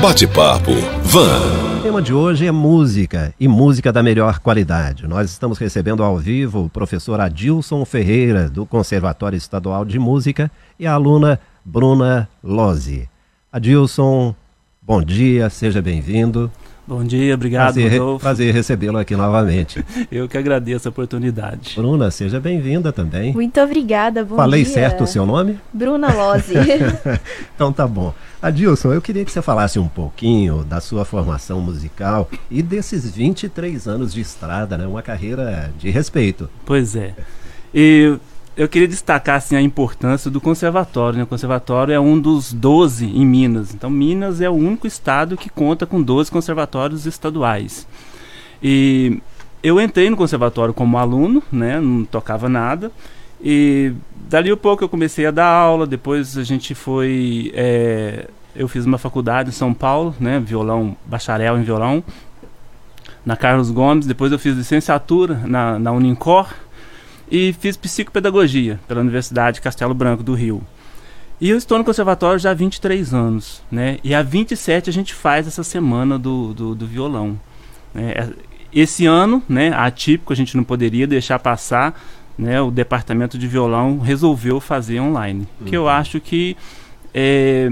Bate-papo Van. O tema de hoje é música e música da melhor qualidade. Nós estamos recebendo ao vivo o professor Adilson Ferreira, do Conservatório Estadual de Música, e a aluna Bruna Lozzi. Adilson, bom dia, seja bem-vindo. Bom dia, obrigado, prazer, Rodolfo. Prazer recebê-lo aqui novamente. Eu que agradeço a oportunidade. Bruna, seja bem-vinda também. Muito obrigada, bom Falei dia. certo o seu nome? Bruna Lozzi. então tá bom. Adilson, eu queria que você falasse um pouquinho da sua formação musical e desses 23 anos de estrada, né? Uma carreira de respeito. Pois é. E eu queria destacar assim, a importância do conservatório. Né? O conservatório é um dos 12 em Minas. Então, Minas é o único estado que conta com 12 conservatórios estaduais. E eu entrei no conservatório como aluno, né? não tocava nada. E dali a pouco eu comecei a dar aula, depois a gente foi. É, eu fiz uma faculdade em São Paulo, né? Violão, bacharel em violão, na Carlos Gomes. Depois eu fiz licenciatura na, na Unincor e fiz psicopedagogia pela Universidade Castelo Branco do Rio. E eu estou no conservatório já há 23 anos, né? E há 27 a gente faz essa semana do, do, do violão. Né? Esse ano, né, atípico, a gente não poderia deixar passar, né, o departamento de violão resolveu fazer online. Uhum. Que eu acho que é,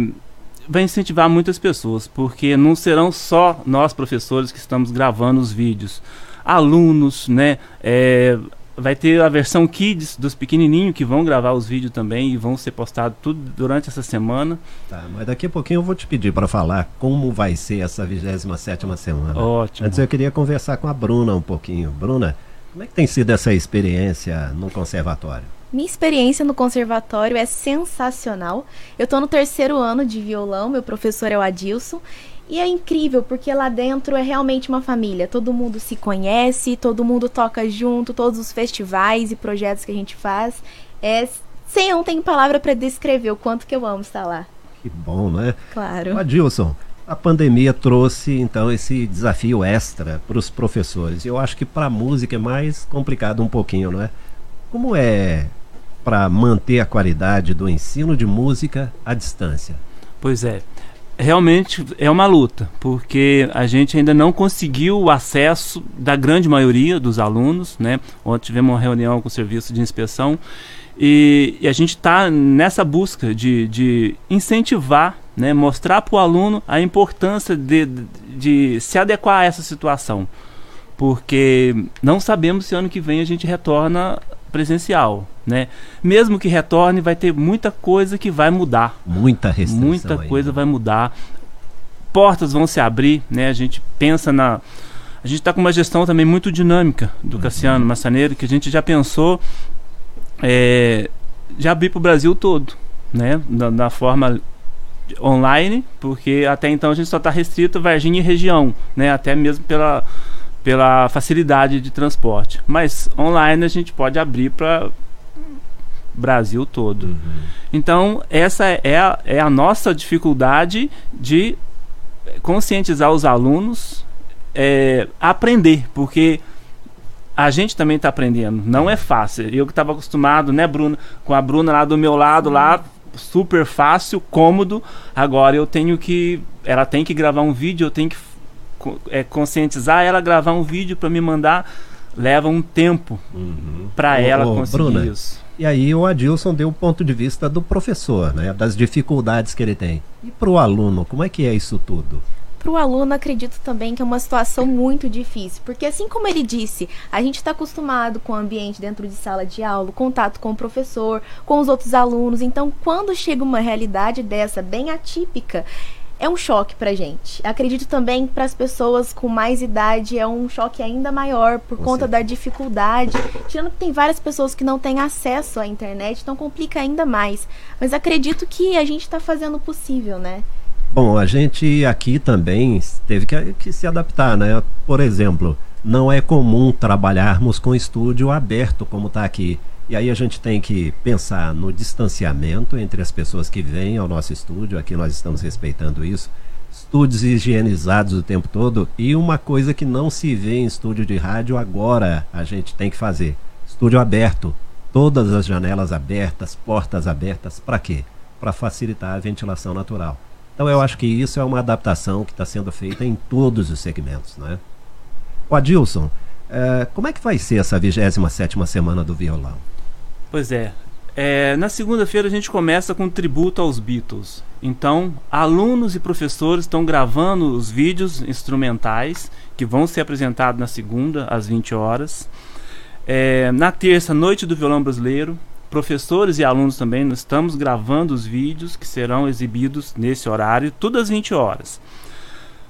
vai incentivar muitas pessoas, porque não serão só nós professores que estamos gravando os vídeos. Alunos, né, é, vai ter a versão Kids dos pequenininhos que vão gravar os vídeos também e vão ser postados tudo durante essa semana. Tá, mas daqui a pouquinho eu vou te pedir para falar como vai ser essa 27 semana. Ótimo. Antes eu queria conversar com a Bruna um pouquinho. Bruna, como é que tem sido essa experiência no conservatório? Minha experiência no conservatório é sensacional. Eu estou no terceiro ano de violão, meu professor é o Adilson. E é incrível, porque lá dentro é realmente uma família. Todo mundo se conhece, todo mundo toca junto, todos os festivais e projetos que a gente faz. É, sem eu não tenho palavra para descrever o quanto que eu amo estar lá. Que bom, né? Claro. Adilson, a pandemia trouxe então esse desafio extra para os professores. Eu acho que para a música é mais complicado um pouquinho, não é? Como é para manter a qualidade do ensino de música à distância? Pois é. Realmente é uma luta, porque a gente ainda não conseguiu o acesso da grande maioria dos alunos, né? Ontem tivemos uma reunião com o serviço de inspeção e, e a gente está nessa busca de, de incentivar, né? mostrar para o aluno a importância de, de, se adequar a essa situação, porque não sabemos se ano que vem a gente retorna presencial, né? Mesmo que retorne, vai ter muita coisa que vai mudar. Muita restrição. Muita coisa vai mudar. Portas vão se abrir, né? A gente pensa na a gente está com uma gestão também muito dinâmica do uhum. Cassiano Massaneiro, que a gente já pensou é, já abrir para o Brasil todo, né? Da, da, forma online, porque até então a gente só está restrito a Varginha e região, né? Até mesmo pela pela facilidade de transporte. Mas online a gente pode abrir para Brasil todo. Uhum. Então, essa é a, é a nossa dificuldade de conscientizar os alunos é, aprender, porque a gente também está aprendendo. Não é fácil. Eu que estava acostumado, né, Bruna, com a Bruna lá do meu lado, lá super fácil, cômodo. Agora eu tenho que, ela tem que gravar um vídeo, eu tenho que é, conscientizar ela, gravar um vídeo para me mandar, leva um tempo uhum. para ela conseguir Bruna, isso. E aí o Adilson deu o ponto de vista do professor, né, das dificuldades que ele tem. E para o aluno, como é que é isso tudo? Para o aluno, acredito também que é uma situação muito difícil, porque assim como ele disse, a gente está acostumado com o ambiente dentro de sala de aula, contato com o professor, com os outros alunos. Então, quando chega uma realidade dessa, bem atípica, é um choque pra gente. Acredito também para as pessoas com mais idade é um choque ainda maior por conta da dificuldade. Tirando que tem várias pessoas que não têm acesso à internet, então complica ainda mais. Mas acredito que a gente está fazendo o possível, né? Bom, a gente aqui também teve que, que se adaptar, né? Por exemplo, não é comum trabalharmos com estúdio aberto como está aqui. E aí a gente tem que pensar no distanciamento entre as pessoas que vêm ao nosso estúdio, aqui nós estamos respeitando isso, estúdios higienizados o tempo todo, e uma coisa que não se vê em estúdio de rádio agora a gente tem que fazer: estúdio aberto, todas as janelas abertas, portas abertas, para quê? Para facilitar a ventilação natural. Então eu acho que isso é uma adaptação que está sendo feita em todos os segmentos, né? O Adilson, é, como é que vai ser essa 27 semana do violão? Pois é, é, na segunda-feira a gente começa com um tributo aos Beatles. Então, alunos e professores estão gravando os vídeos instrumentais que vão ser apresentados na segunda, às 20 horas. É, na terça, Noite do Violão Brasileiro. Professores e alunos também, estamos gravando os vídeos que serão exibidos nesse horário, tudo às 20 horas.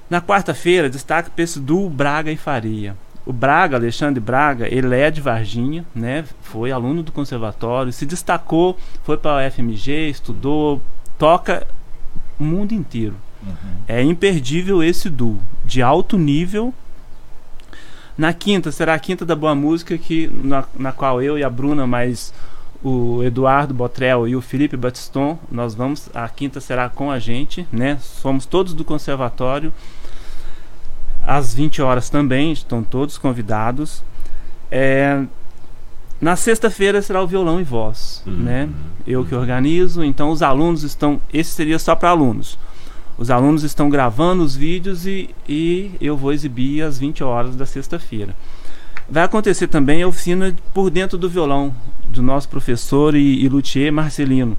Na quarta-feira, destaque para esse duo Braga e Faria. O Braga, Alexandre Braga, ele é de Varginha, né? Foi aluno do conservatório, se destacou, foi para a UFMG, estudou, toca o mundo inteiro. Uhum. É imperdível esse duo, de alto nível. Na quinta, será a quinta da boa música, que, na, na qual eu e a Bruna, mais o Eduardo Botrel e o Felipe Batiston, nós vamos, a quinta será com a gente, né? Somos todos do conservatório às 20 horas também, estão todos convidados. É, na sexta-feira será o violão e voz, uhum. né? Eu que organizo, então os alunos estão. Esse seria só para alunos. Os alunos estão gravando os vídeos e, e eu vou exibir às 20 horas da sexta-feira. Vai acontecer também a oficina por dentro do violão, do nosso professor e, e luthier Marcelino.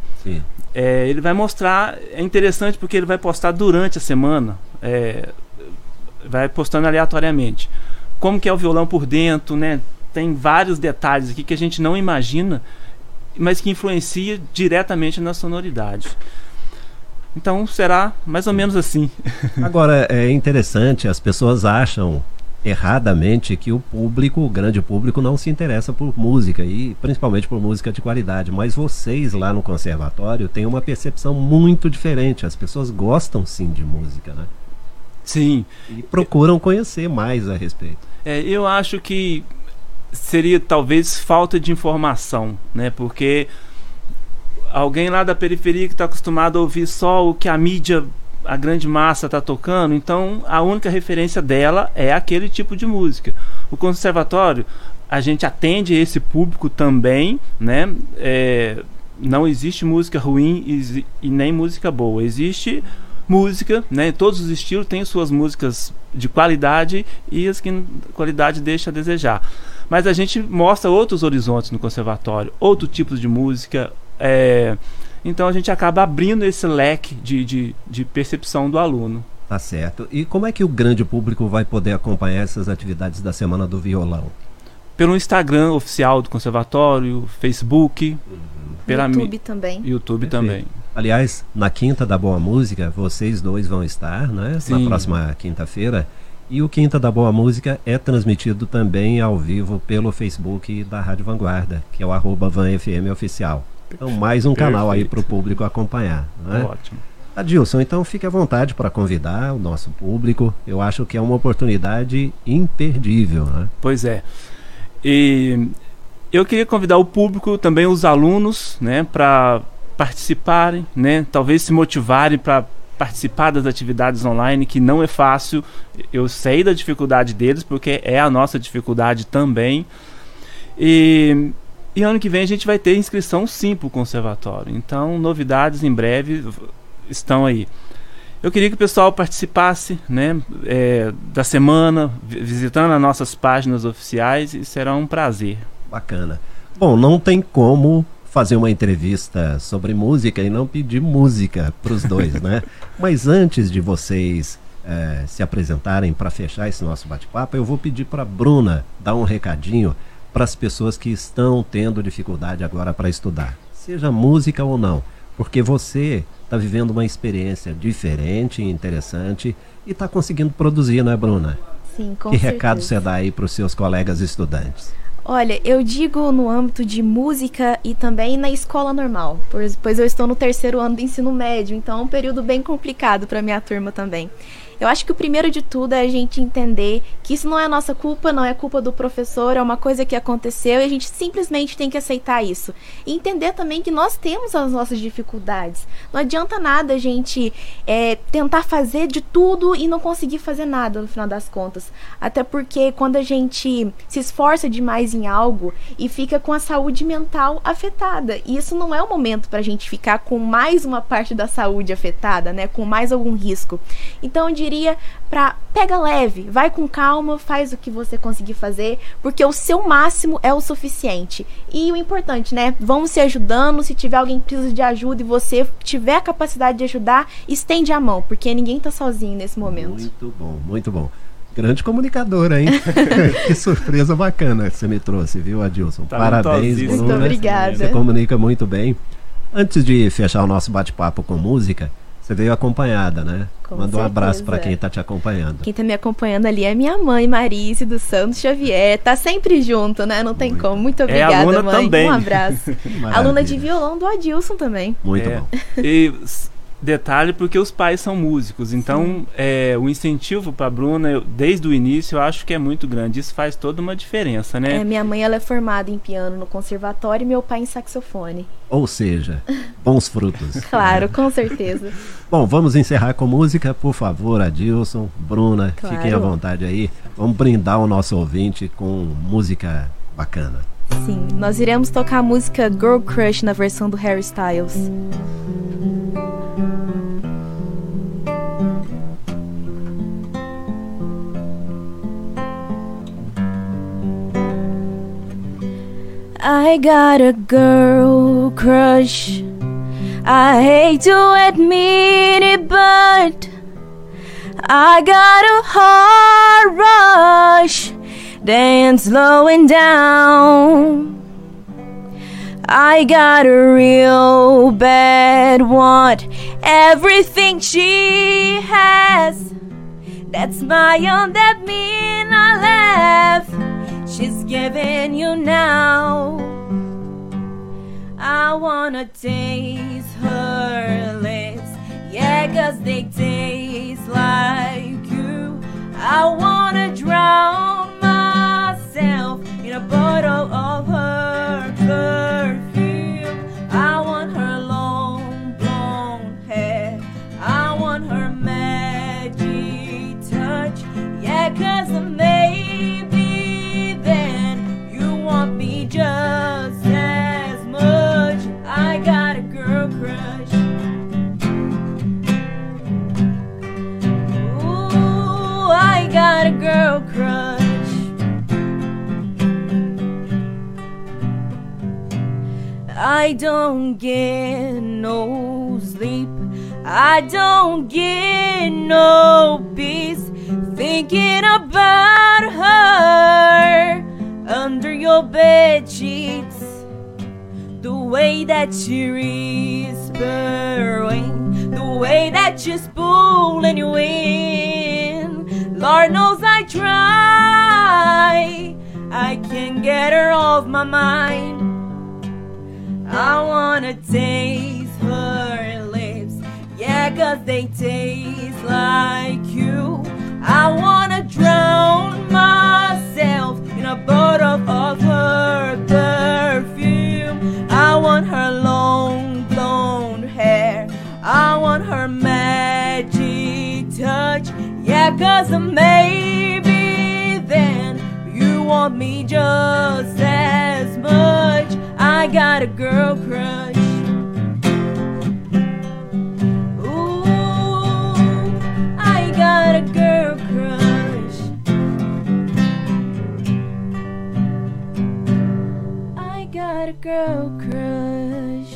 É, ele vai mostrar, é interessante porque ele vai postar durante a semana. É, vai postando aleatoriamente. Como que é o violão por dentro, né? Tem vários detalhes aqui que a gente não imagina, mas que influencia diretamente na sonoridade. Então será mais ou menos assim. Agora é interessante, as pessoas acham erradamente que o público, o grande público, não se interessa por música e principalmente por música de qualidade. Mas vocês lá no conservatório têm uma percepção muito diferente. As pessoas gostam sim de música, né? Sim. E procuram conhecer mais a respeito. É, eu acho que seria talvez falta de informação, né? Porque alguém lá da periferia que está acostumado a ouvir só o que a mídia, a grande massa está tocando, então a única referência dela é aquele tipo de música. O conservatório, a gente atende esse público também, né? É, não existe música ruim e, e nem música boa. Existe música, né? Todos os estilos têm suas músicas de qualidade e as que qualidade deixa a desejar. Mas a gente mostra outros horizontes no conservatório, outros tipos de música. É... Então a gente acaba abrindo esse leque de, de, de percepção do aluno. Tá certo. E como é que o grande público vai poder acompanhar essas atividades da Semana do Violão? Pelo Instagram oficial do Conservatório, Facebook, uhum. pela YouTube também. YouTube Perfeito. também. Aliás, na Quinta da Boa Música, vocês dois vão estar, né? Sim. Na próxima quinta-feira. E o Quinta da Boa Música é transmitido também ao vivo pelo Facebook da Rádio Vanguarda, que é o arroba VanFM Oficial. Então, mais um Perfeito. canal aí para o público acompanhar. Né? Ótimo. Adilson, então fique à vontade para convidar o nosso público. Eu acho que é uma oportunidade imperdível. Né? Pois é. E eu queria convidar o público, também os alunos, né, para participarem, né? Talvez se motivarem para participar das atividades online, que não é fácil. Eu sei da dificuldade deles, porque é a nossa dificuldade também. E, e ano que vem a gente vai ter inscrição sim para o conservatório. Então, novidades em breve estão aí. Eu queria que o pessoal participasse né, é, da semana, visitando as nossas páginas oficiais, e será um prazer. Bacana. Bom, não tem como fazer uma entrevista sobre música e não pedir música para os dois, né? Mas antes de vocês é, se apresentarem para fechar esse nosso bate-papo, eu vou pedir para Bruna dar um recadinho para as pessoas que estão tendo dificuldade agora para estudar, seja música ou não, porque você está vivendo uma experiência diferente, interessante e está conseguindo produzir, não é, Bruna? Sim, com Que certeza. recado você dá aí para os seus colegas estudantes? Olha, eu digo no âmbito de música e também na escola normal, pois eu estou no terceiro ano do ensino médio, então é um período bem complicado para minha turma também. Eu acho que o primeiro de tudo é a gente entender que isso não é nossa culpa, não é culpa do professor, é uma coisa que aconteceu e a gente simplesmente tem que aceitar isso. E entender também que nós temos as nossas dificuldades. Não adianta nada a gente é, tentar fazer de tudo e não conseguir fazer nada no final das contas. Até porque quando a gente se esforça demais em algo e fica com a saúde mental afetada. E isso não é o momento para a gente ficar com mais uma parte da saúde afetada, né? Com mais algum risco. Então eu diria para pega leve, vai com calma, faz o que você conseguir fazer, porque o seu máximo é o suficiente. E o importante, né? Vamos se ajudando. Se tiver alguém que precisa de ajuda e você tiver a capacidade de ajudar, estende a mão, porque ninguém tá sozinho nesse momento. Muito bom, muito bom. Grande comunicadora, hein? que surpresa bacana que você me trouxe, viu, Adilson? Tá Parabéns. Bruna. Muito obrigada. Você comunica muito bem. Antes de fechar o nosso bate-papo com música, você veio acompanhada, né? Com Manda um abraço certeza. para quem está te acompanhando. Quem tá me acompanhando ali é minha mãe, Marice dos Santos Xavier. Tá sempre junto, né? Não tem Muito. como. Muito É obrigada, aluna mãe. também. Um abraço. Aluna de violão do Adilson também. Muito É. bom. E detalhe porque os pais são músicos, então é, o incentivo para Bruna eu- desde o início eu acho que é muito grande. Isso faz toda uma diferença, É, né? minha mãe ela é formada em piano no conservatório e meu pai em saxofone. Ou seja, bons frutos. Claro, com certeza. Bom, vamos encerrar com música, por favor, Adilson, Bruna, Claro. fiquem à vontade aí. Vamos brindar o nosso ouvinte com música bacana. Sim, nós iremos tocar a música Girl Crush na versão do Harry Styles. I got a girl crush. I hate to admit it, but I got a heart rush. Dance slowing down. I got a real bad want everything she has. That smile, that mean I laugh. She's giving you now. I wanna taste her lips. Yeah, cause they taste like you. I wanna I don't get no sleep. I don't get no peace thinking about her under your bed sheets. The way that you're whispering, the way that you're spooling you in. Lord knows I try. I can't get her off my mind. I wanna taste her lips. Yeah, cause they taste like you. I wanna drown myself in a bottle of her perfume. I want her long blonde hair. I want her magic touch. Yeah, cause maybe then you want me just as much. I got a girl crush. Ooh, I got a girl crush. I got a girl crush.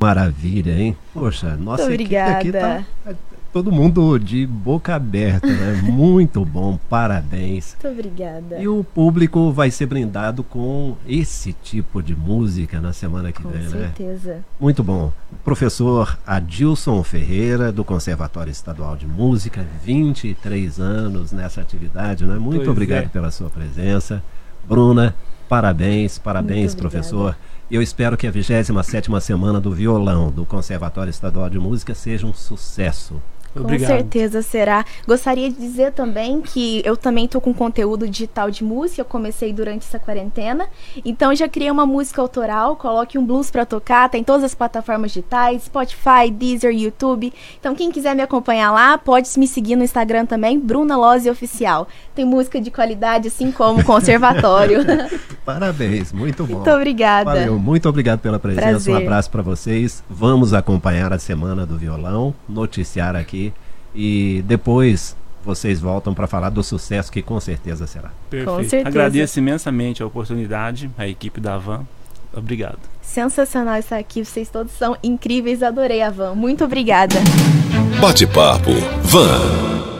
Maravilha, hein? Poxa, nossa Muito equipe aqui obrigada. tá todo mundo de boca aberta, né? Muito bom, parabéns. Muito obrigada. E o público vai ser brindado com esse tipo de música na semana que Com vem, né? certeza. Muito bom. Professor Adilson Ferreira, do Conservatório Estadual de Música, 23 anos nessa atividade, né? Muito Pois obrigado é. pela sua presença. Bruna, parabéns, parabéns, professor. Eu espero que a 27ª semana do violão do Conservatório Estadual de Música seja um sucesso. Obrigado. Com certeza será. Gostaria de dizer também que eu também estou com conteúdo digital de música, eu comecei durante essa quarentena. Então já criei uma música autoral, coloque um blues para tocar, tem todas as plataformas digitais, Spotify, Deezer, YouTube. Então quem quiser me acompanhar lá, pode me seguir no Instagram também, Bruna Lose Oficial. Tem música de qualidade assim como Conservatório. Parabéns, muito bom. Muito obrigada. Valeu, muito obrigado pela presença. Prazer. Um abraço para vocês. Vamos acompanhar a semana do violão, noticiar aqui e depois vocês voltam para falar do sucesso que com certeza será. Perfeito. certeza. Agradeço imensamente a oportunidade, a equipe da Van. Obrigado. Sensacional estar aqui, vocês todos são incríveis, adorei a Van. Muito obrigada. Bate-papo Van.